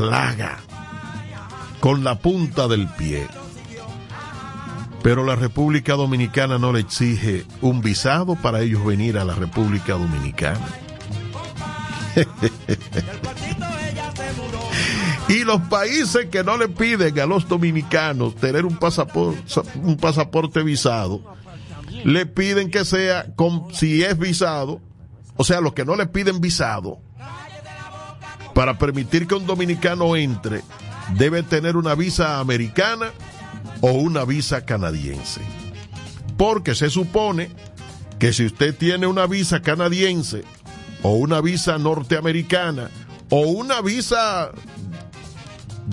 plaga con la punta del pie. Pero la República Dominicana no le exige un visado para ellos venir a la República Dominicana. y los países que no le piden a los dominicanos tener un pasaporte, visado, le piden que sea, con, si es visado, o sea, los que no le piden visado, para permitir que un dominicano entre, debe tener una visa americana o una visa canadiense. Porque se supone que si usted tiene una visa canadiense o una visa norteamericana o una visa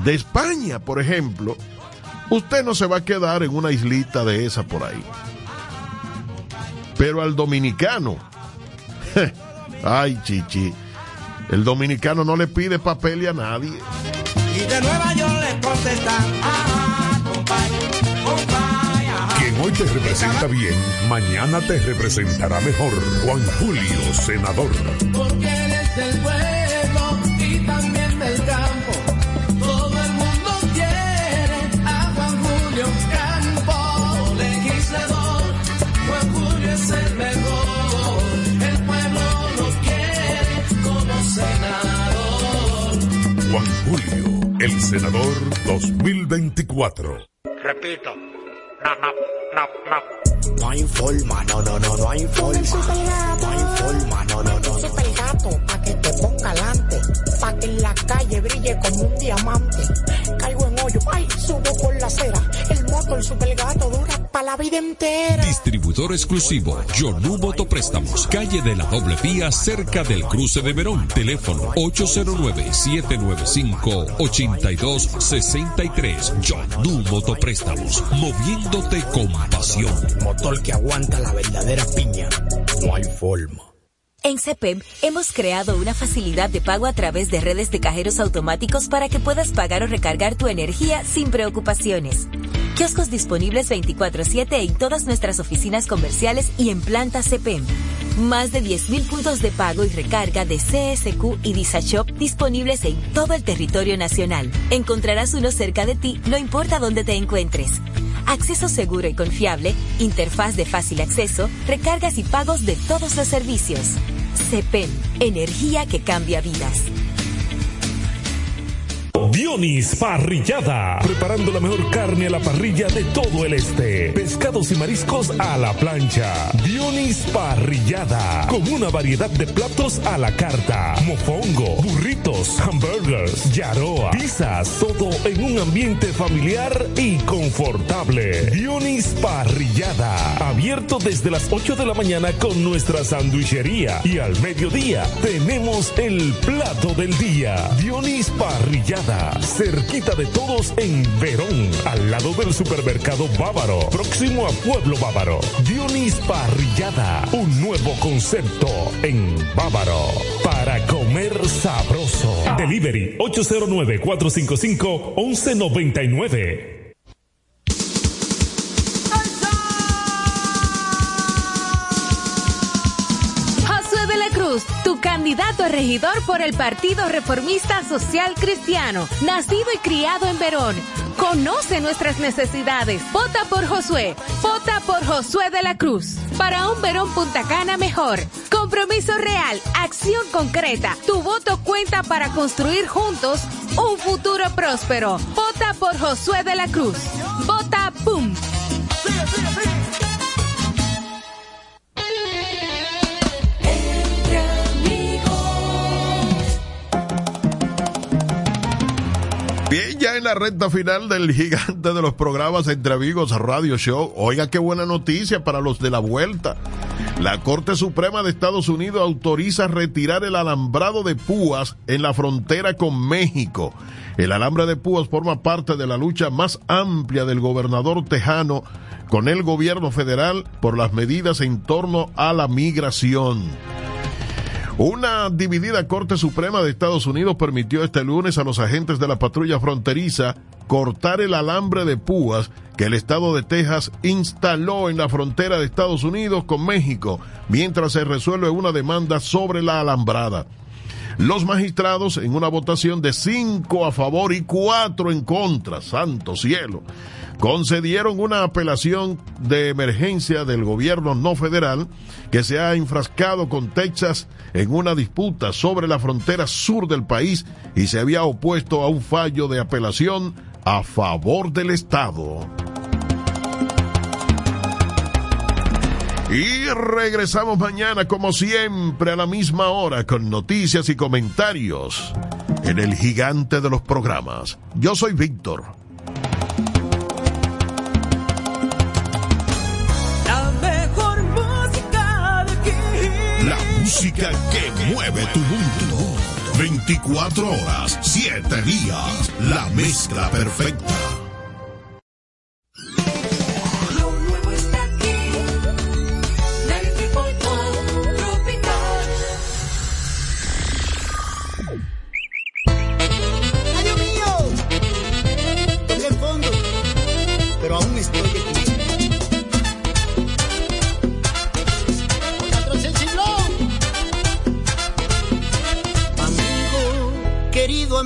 de España, por ejemplo, usted no se va a quedar en una islita de esa por ahí. Pero al dominicano, ay chichi, el dominicano no le pide papel a nadie. Y de Nueva York le contestan, Quien hoy te representa bien, mañana te representará mejor. Juan Julio, senador. El senador 2024. Repito. No, no, no, no. No hay forma, no, no, no, no hay forma. No hay forma, no, no, no. Super gato, pa' que te ponga alante. Pa' que en la calle brille como un diamante. Caigo en hoyo, ay, subo por la acera. El el super gato dura la vida entera. Distribuidor exclusivo, Yonu Préstamos, calle de la doble vía, cerca del cruce de Verón. Teléfono 809-795-8263. Yonu Préstamos, moviéndote con pasión. Motor que aguanta la verdadera piña. No hay forma. En CEPEM hemos creado una facilidad de pago a través de redes de cajeros automáticos para que puedas pagar o recargar tu energía sin preocupaciones. Kioscos disponibles 24/7 en todas nuestras oficinas comerciales y en planta CPM. Más de 10.000 puntos de pago y recarga de CSQ y DisaShop disponibles en todo el territorio nacional. Encontrarás uno cerca de ti, no importa dónde te encuentres. Acceso seguro y confiable, interfaz de fácil acceso, recargas y pagos de todos los servicios. CPM, energía que cambia vidas. Dionis Parrillada. Preparando la mejor carne a la parrilla de todo el este. Pescados y mariscos a la plancha. Dionis Parrillada. Con una variedad de platos a la carta. Mofongo, burritos, hamburgers, yaroa, pizzas. Todo en un ambiente familiar y confortable. Dionis Parrillada. Abierto desde las 8 de la mañana con nuestra sandwichería. Y al mediodía tenemos el plato del día. Dionis Parrillada cerquita de todos en Verón, al lado del supermercado Bávaro, próximo a Pueblo Bávaro. Dionis Parrillada, un nuevo concepto en Bávaro para comer sabroso. Delivery 809 455 1199. Candidato regidor por el Partido Reformista Social Cristiano, nacido y criado en Verón. Conoce nuestras necesidades. Vota por Josué. Vota por Josué de la Cruz. Para un Verón Punta Cana mejor. Compromiso real. Acción concreta. Tu voto cuenta para construir juntos un futuro próspero. Vota por Josué de la Cruz. Vota PUM. La recta final del gigante de los programas Entre Amigos Radio Show. Oiga, qué buena noticia para los de la vuelta. La Corte Suprema de Estados Unidos autoriza retirar el alambrado de púas en la frontera con México. El alambre de púas forma parte de la lucha más amplia del gobernador tejano con el gobierno federal por las medidas en torno a la migración. Una dividida Corte Suprema de Estados Unidos permitió este lunes a los agentes de la patrulla fronteriza cortar el alambre de púas que el estado de Texas instaló en la frontera de Estados Unidos con México, mientras se resuelve una demanda sobre la alambrada. Los magistrados, en una votación de cinco a favor y cuatro en contra, santo cielo, concedieron una apelación de emergencia del gobierno no federal que se ha enfrascado con Texas en una disputa sobre la frontera sur del país y se había opuesto a un fallo de apelación a favor del Estado. Y regresamos mañana, como siempre, a la misma hora, con noticias y comentarios en el gigante de los programas. Yo soy Víctor música que mueve tu mundo. 24 horas, 7 días, la mezcla perfecta.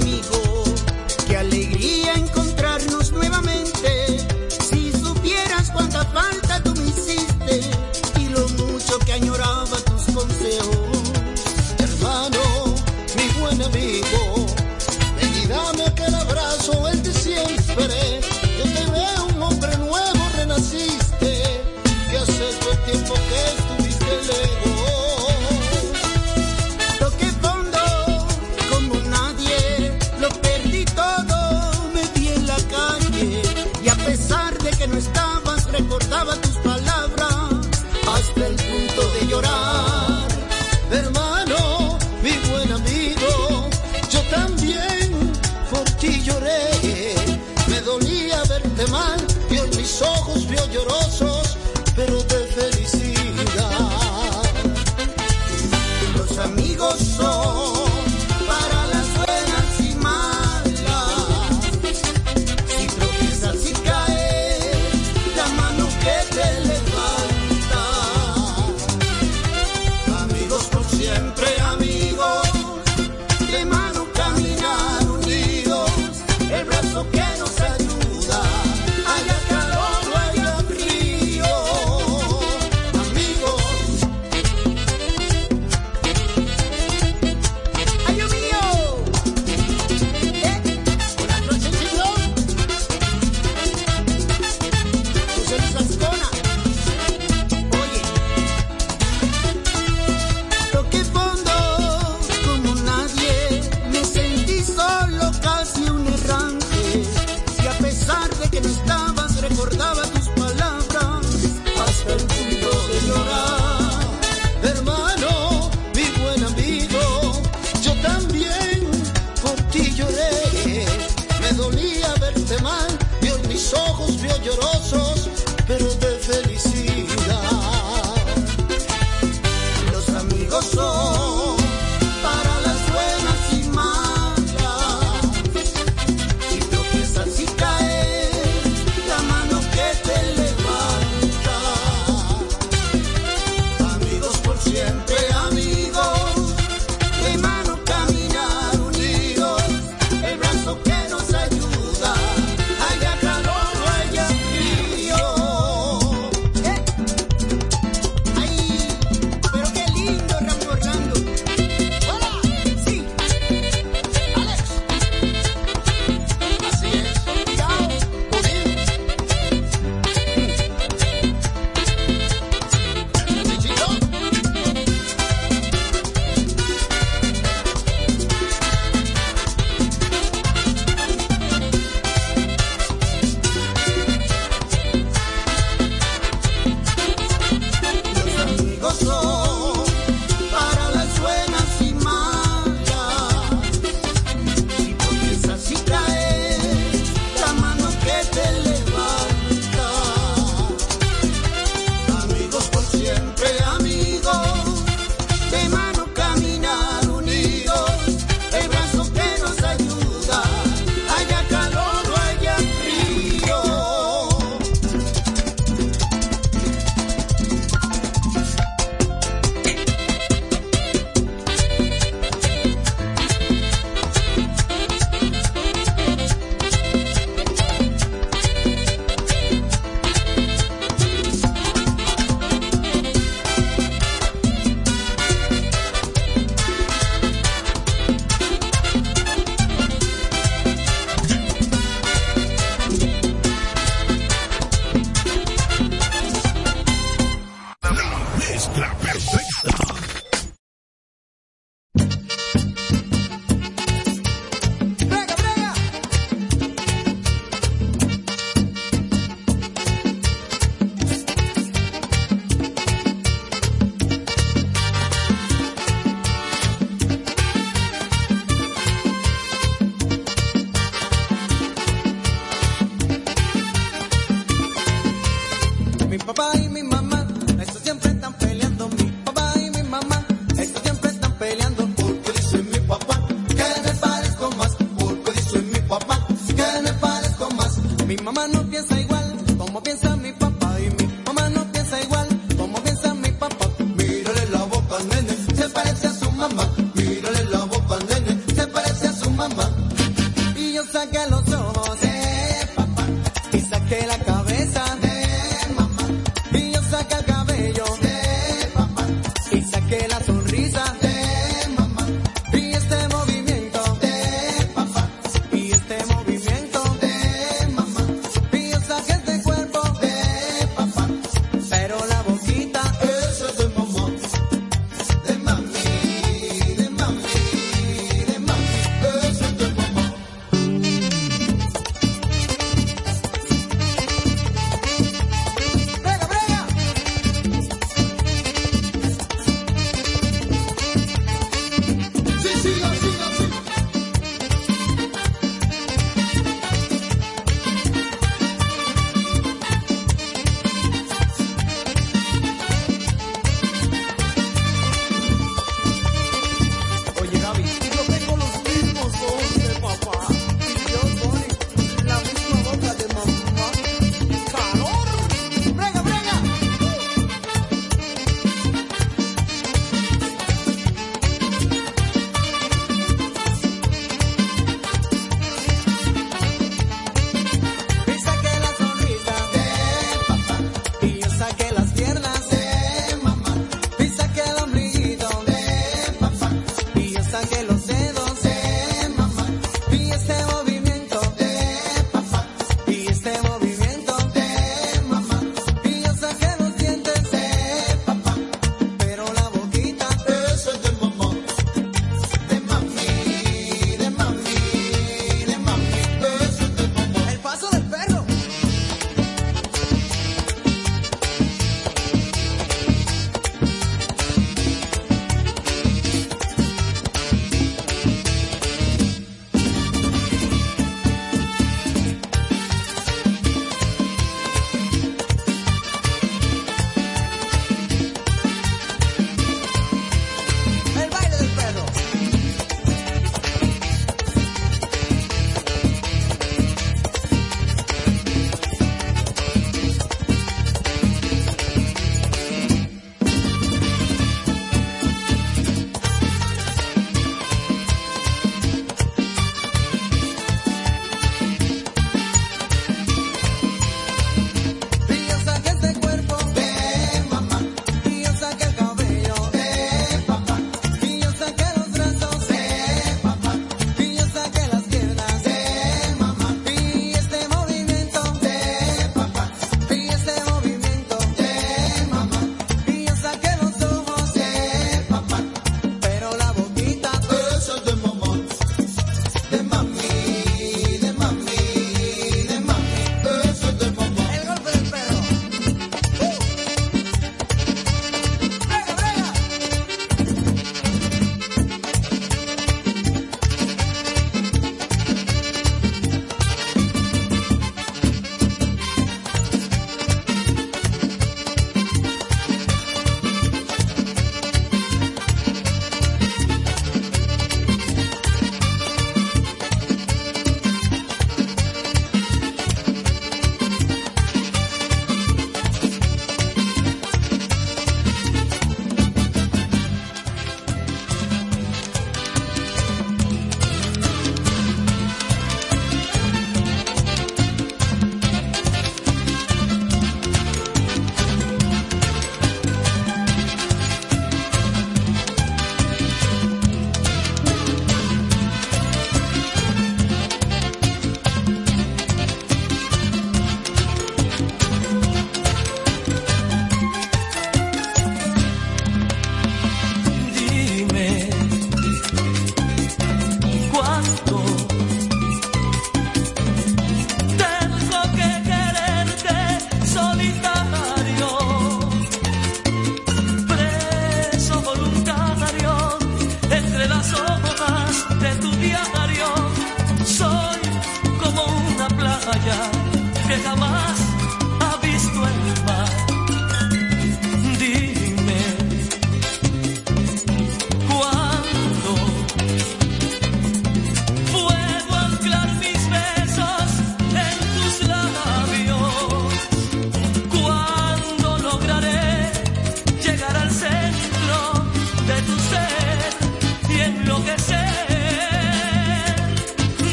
amigo.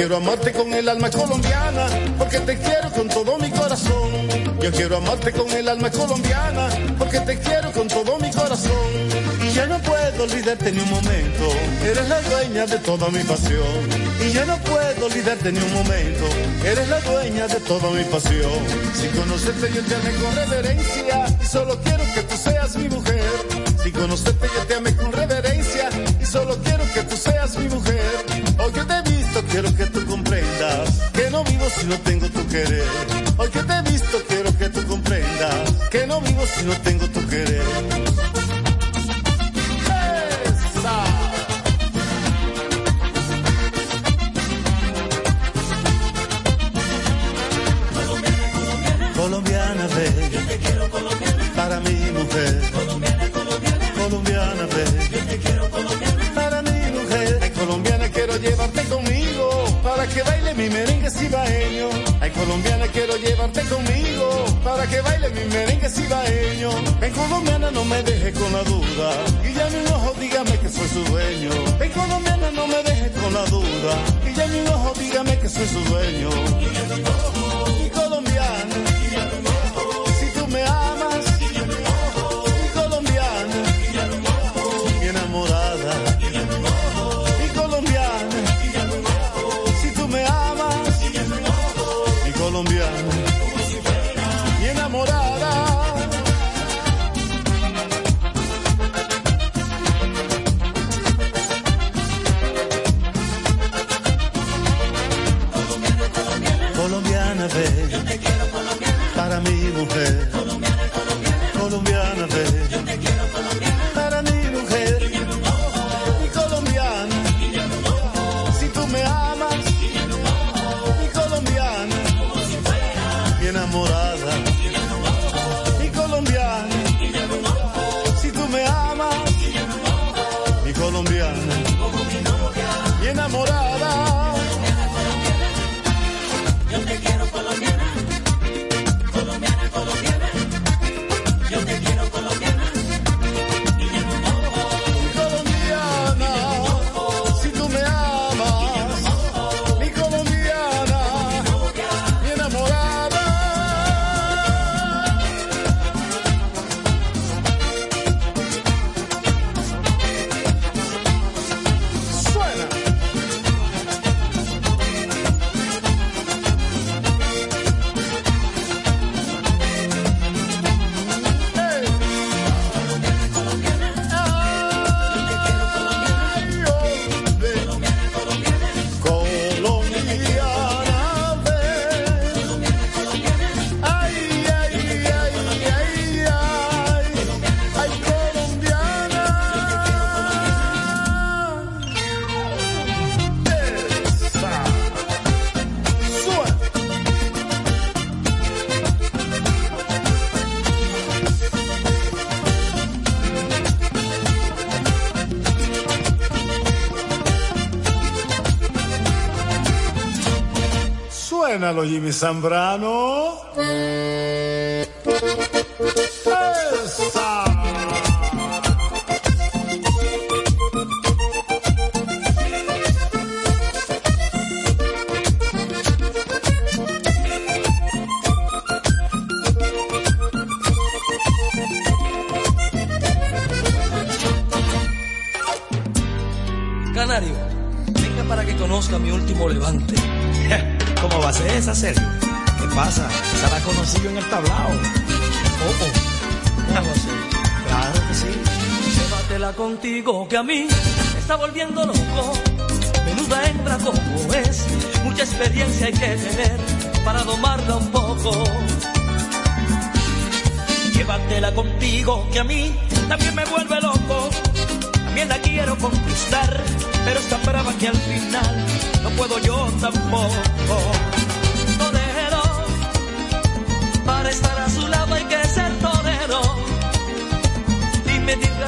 quiero amarte con el alma colombiana, porque te quiero con todo mi corazón. Yo quiero amarte con el alma colombiana, porque te quiero con todo mi corazón. Y yo no puedo olvidarte ni un momento, eres la dueña de toda mi pasión. Y ya no puedo olvidarte ni un momento, eres la dueña de toda mi pasión. Sin conocerte yo te amé con reverencia, y solo quiero que tú seas mi mujer. Sin conocerte yo te amé si no tengo tu querer. Hoy que te he visto quiero que tú comprendas que no vivo si no tengo colombiana, no me dejes con la duda. Y ya ni un ojo, dígame que soy su dueño. Ven, colombiana, no me dejes con la duda. Y ya ni un ojo, dígame que soy su dueño. Suénalo, Jimmy Zambrano. Que a mí me está volviendo loco. Menuda hembra como es, mucha experiencia hay que tener para domarla un poco. Llévatela contigo que a mí también me vuelve loco. También la quiero conquistar, pero está brava que al final no puedo yo tampoco.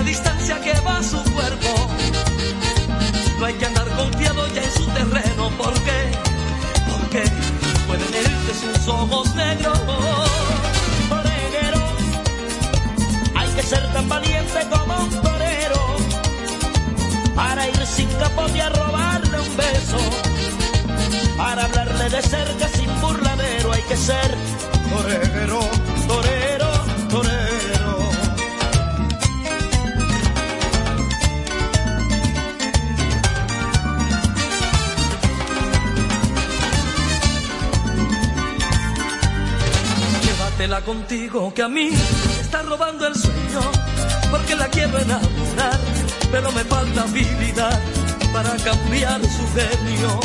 Distancia que va su cuerpo. No hay que andar confiado ya en su terreno, ¿por qué? Porque pueden herirte sus ojos negros. Torero, hay que ser tan valiente como un torero para ir sin capote a robarle un beso, para hablarle de cerca sin burladero hay que ser torero, torero. Contigo que a mí está robando el sueño, porque la quiero enamorar, pero me falta habilidad para cambiar su genio.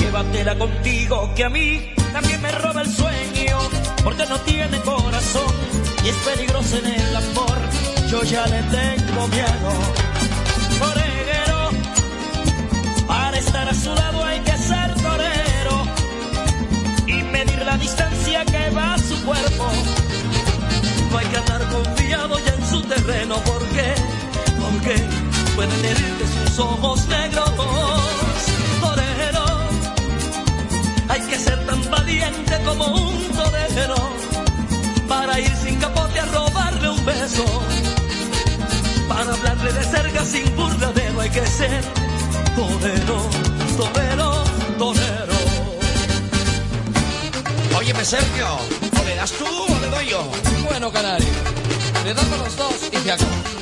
Llévatela contigo que a mí también me roba el sueño, porque no tiene corazón y es peligroso en el amor. Yo ya le tengo miedo. Torero, para estar a su lado hay que distancia que va su cuerpo. No hay que andar confiado ya en su terreno, ¿por qué? Porque pueden herirte sus ojos negros. Torero, hay que ser tan valiente como un torero para ir sin capote a robarle un beso. Para hablarle de cerca sin burladero hay que ser torero, torero. Óyeme, Sergio, o le das tú o le doy yo. Bueno, Canario, le damos los dos y se acabó.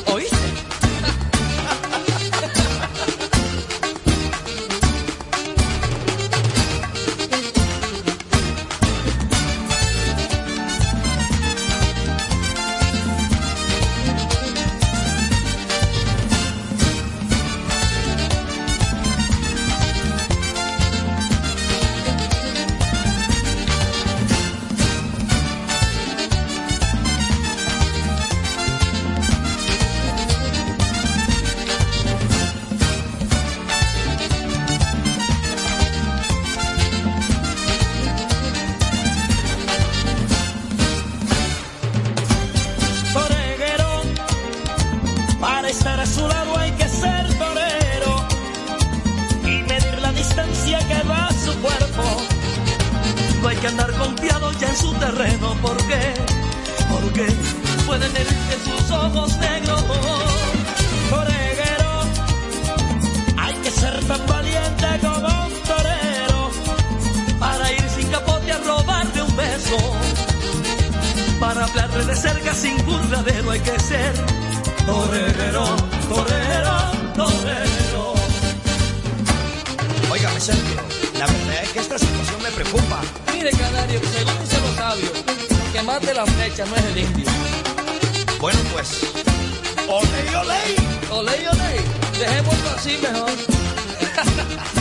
que mate la flecha no es el indio. Bueno, pues. Ole, ole. Ole, ole. Dejémoslo así mejor.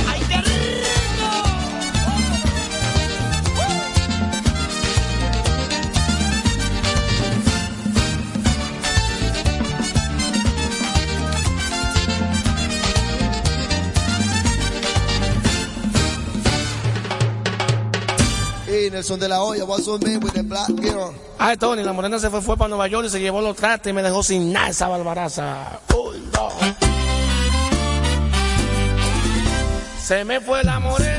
el son de la olla. What's on me with a black girl? Ay, ah, Tony, la morena se fue, fue para Nueva York y se llevó los trastes y me dejó sin nada esa barbaraza. Oh, no. Se me fue la morena.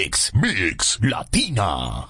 Mix. Mix Latina.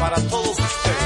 Para todos ustedes.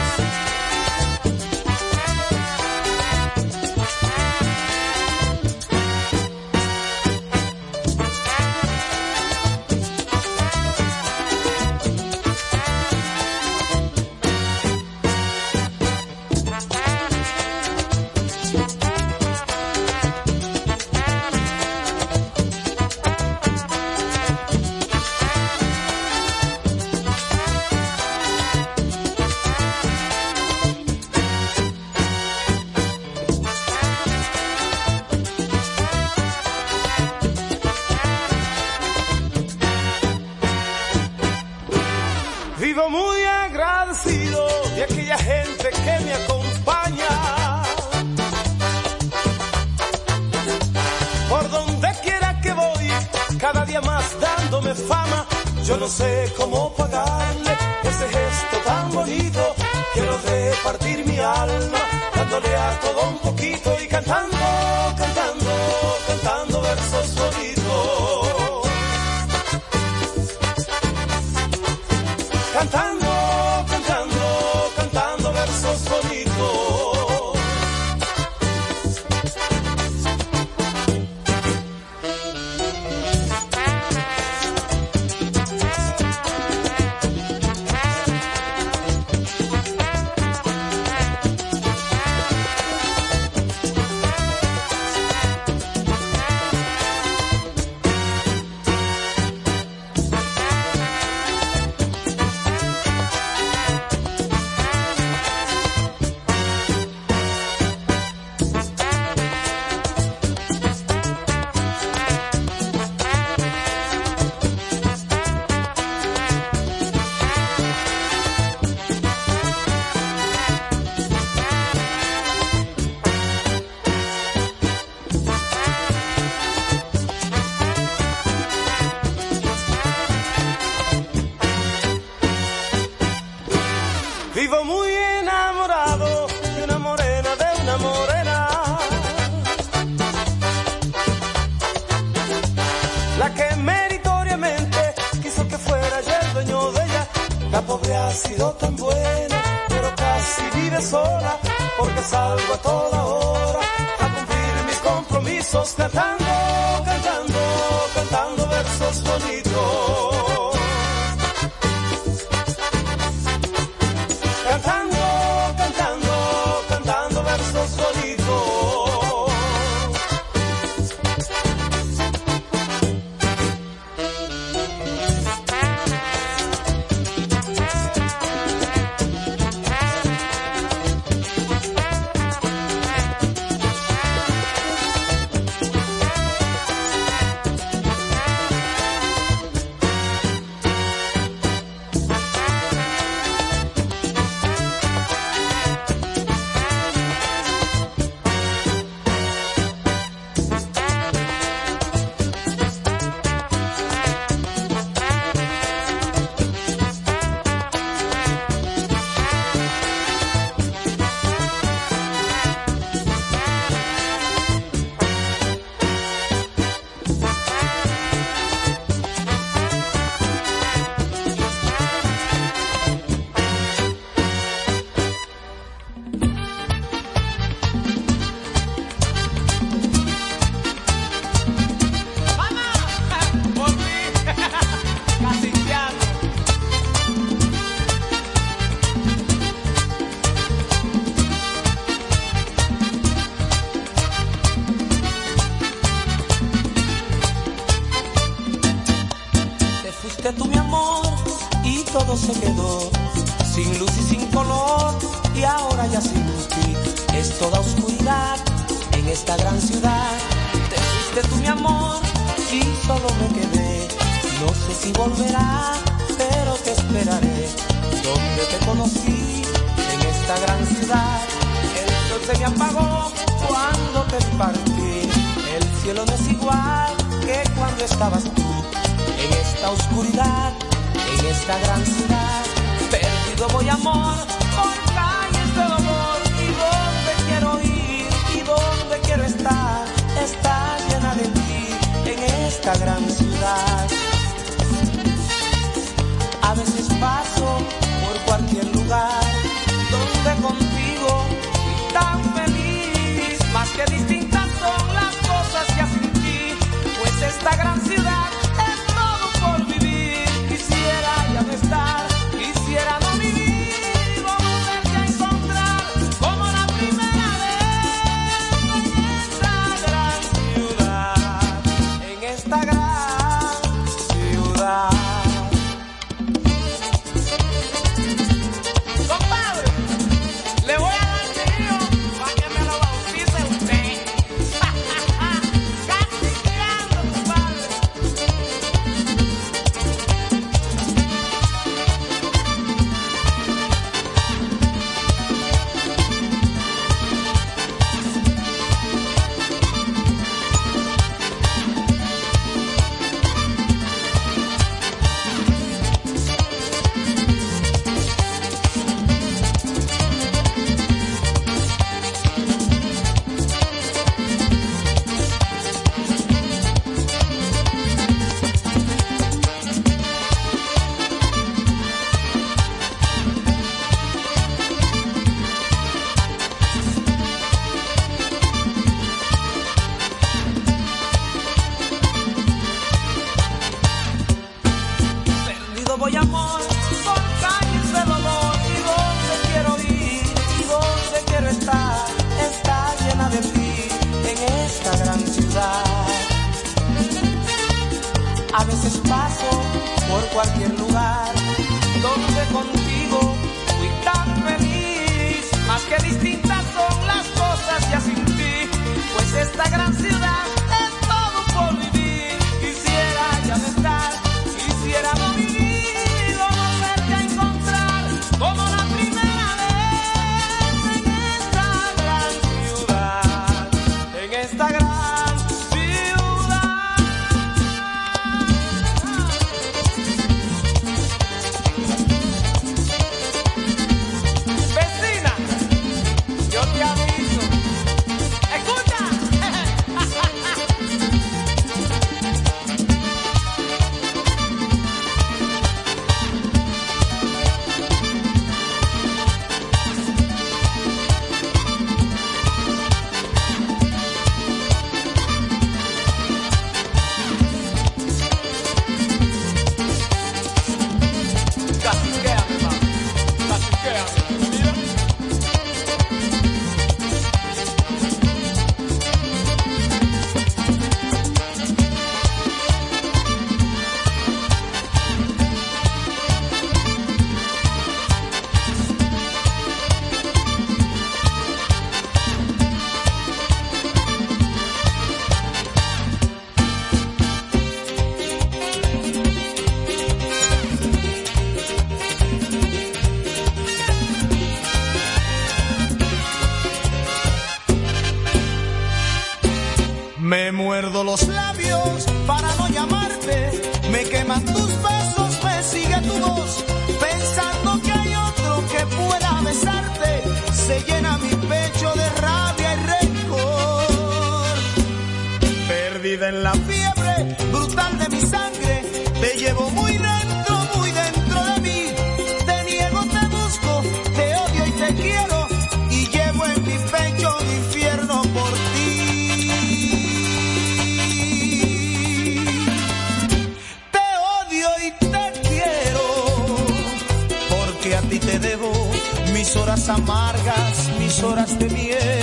si volverá, pero te esperaré. Donde te conocí, en esta gran ciudad, el sol se me apagó cuando te partí. El cielo no es igual que cuando estabas tú, en esta oscuridad, en esta gran ciudad. Perdido voy amor, por calles de dolor, y donde quiero ir, y donde quiero estar, está llena de ti, en esta gran esta gran ciudad. amargas, mis horas de miel.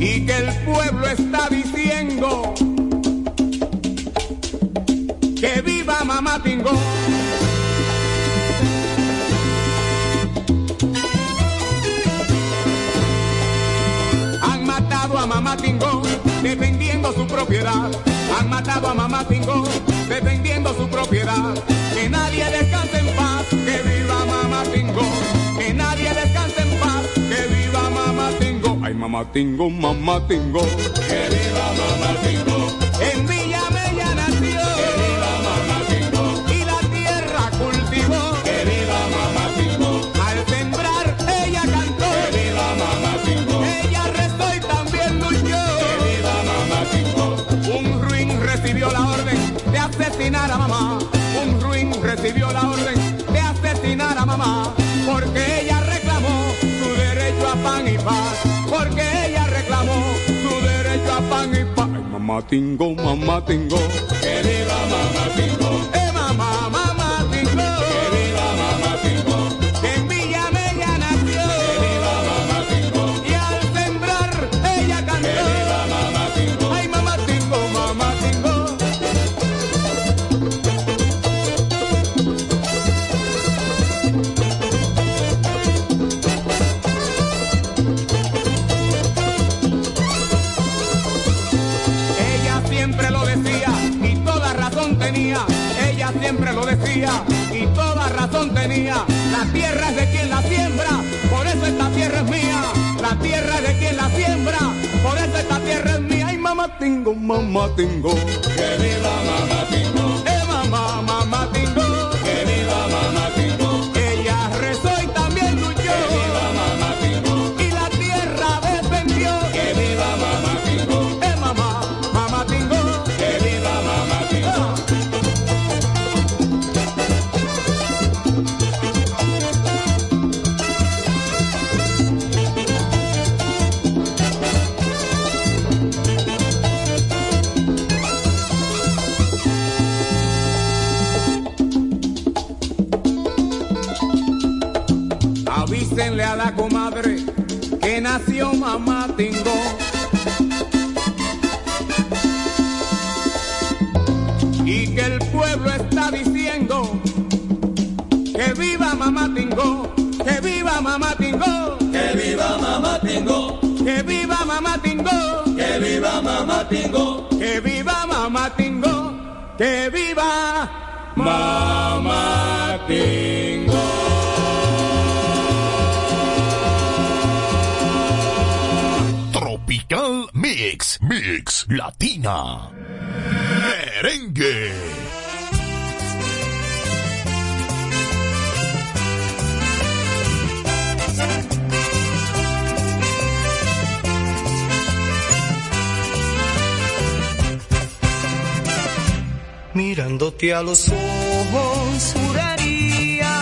Y que el pueblo está diciendo que viva Mamá Pingo. Han matado a Mamá Pingo defendiendo su propiedad. Han matado a Mamá Pingo defendiendo su propiedad. Que nadie descanse en paz que viva mamá tingo, que nadie descanse en paz, que viva mamá tingo, ay mamá tingo, mamá tingo, que viva mamá tingo, en Mamá Tingo, Mamá Tingo. Que viva Mamá Tingo. Eh, mamá, mamá. tengo, mamá tengo. Que viva mamá tengo. díganle a la comadre que nació mamá Tingo. Y que el pueblo está diciendo que viva mamá Tingo, que viva mamá Tingo, que viva mamá Tingo, que viva mamá Tingo, que viva mamá Tingo, que viva mamá Tingo, que viva mamá Tingo. Mix, Mix Latina. Merengue. Mirándote a los ojos, juraría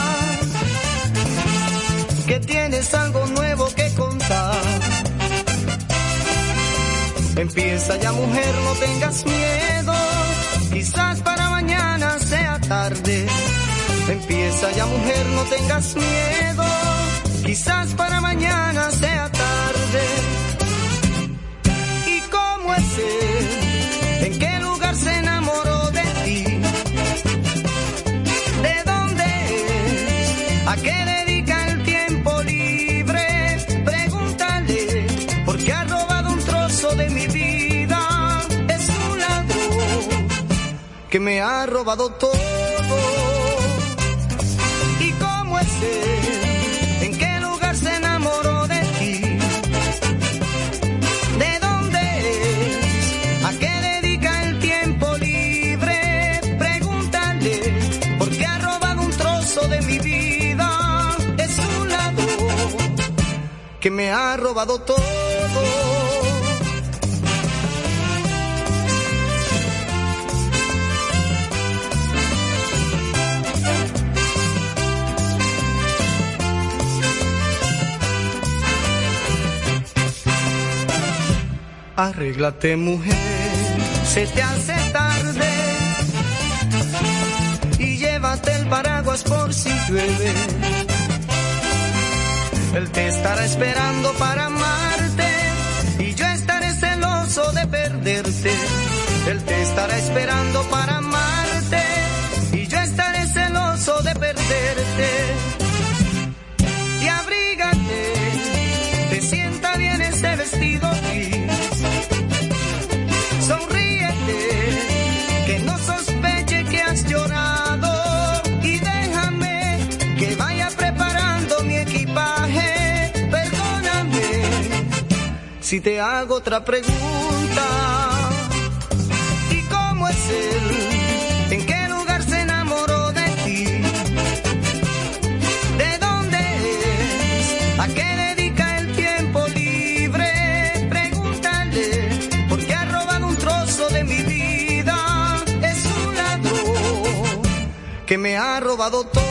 que tienes algo Empieza ya mujer, no tengas miedo, quizás para mañana sea tarde. Empieza ya mujer, no tengas miedo, quizás para mañana sea tarde. ¿Y cómo es él? ¿En qué lugar se enamoró de ti? ¿De dónde es? ¿A qué dedica que me ha robado todo. ¿Y cómo es él? ¿En qué lugar se enamoró de ti? ¿De dónde es? ¿A qué dedica el tiempo libre? Pregúntale, porque ha robado un trozo de mi vida. Es un ladrón que me ha robado todo. Arréglate mujer, se te hace tarde y llévate el paraguas por si llueve. Él te estará esperando para amarte y yo estaré celoso de perderte. Él te estará esperando para amarte y yo estaré celoso de perderte. Si te hago otra pregunta. ¿Y cómo es él? ¿En qué lugar se enamoró de ti? ¿De dónde es? ¿A qué dedica el tiempo libre? Pregúntale, porque ha robado un trozo de mi vida. Es un ladrón que me ha robado todo.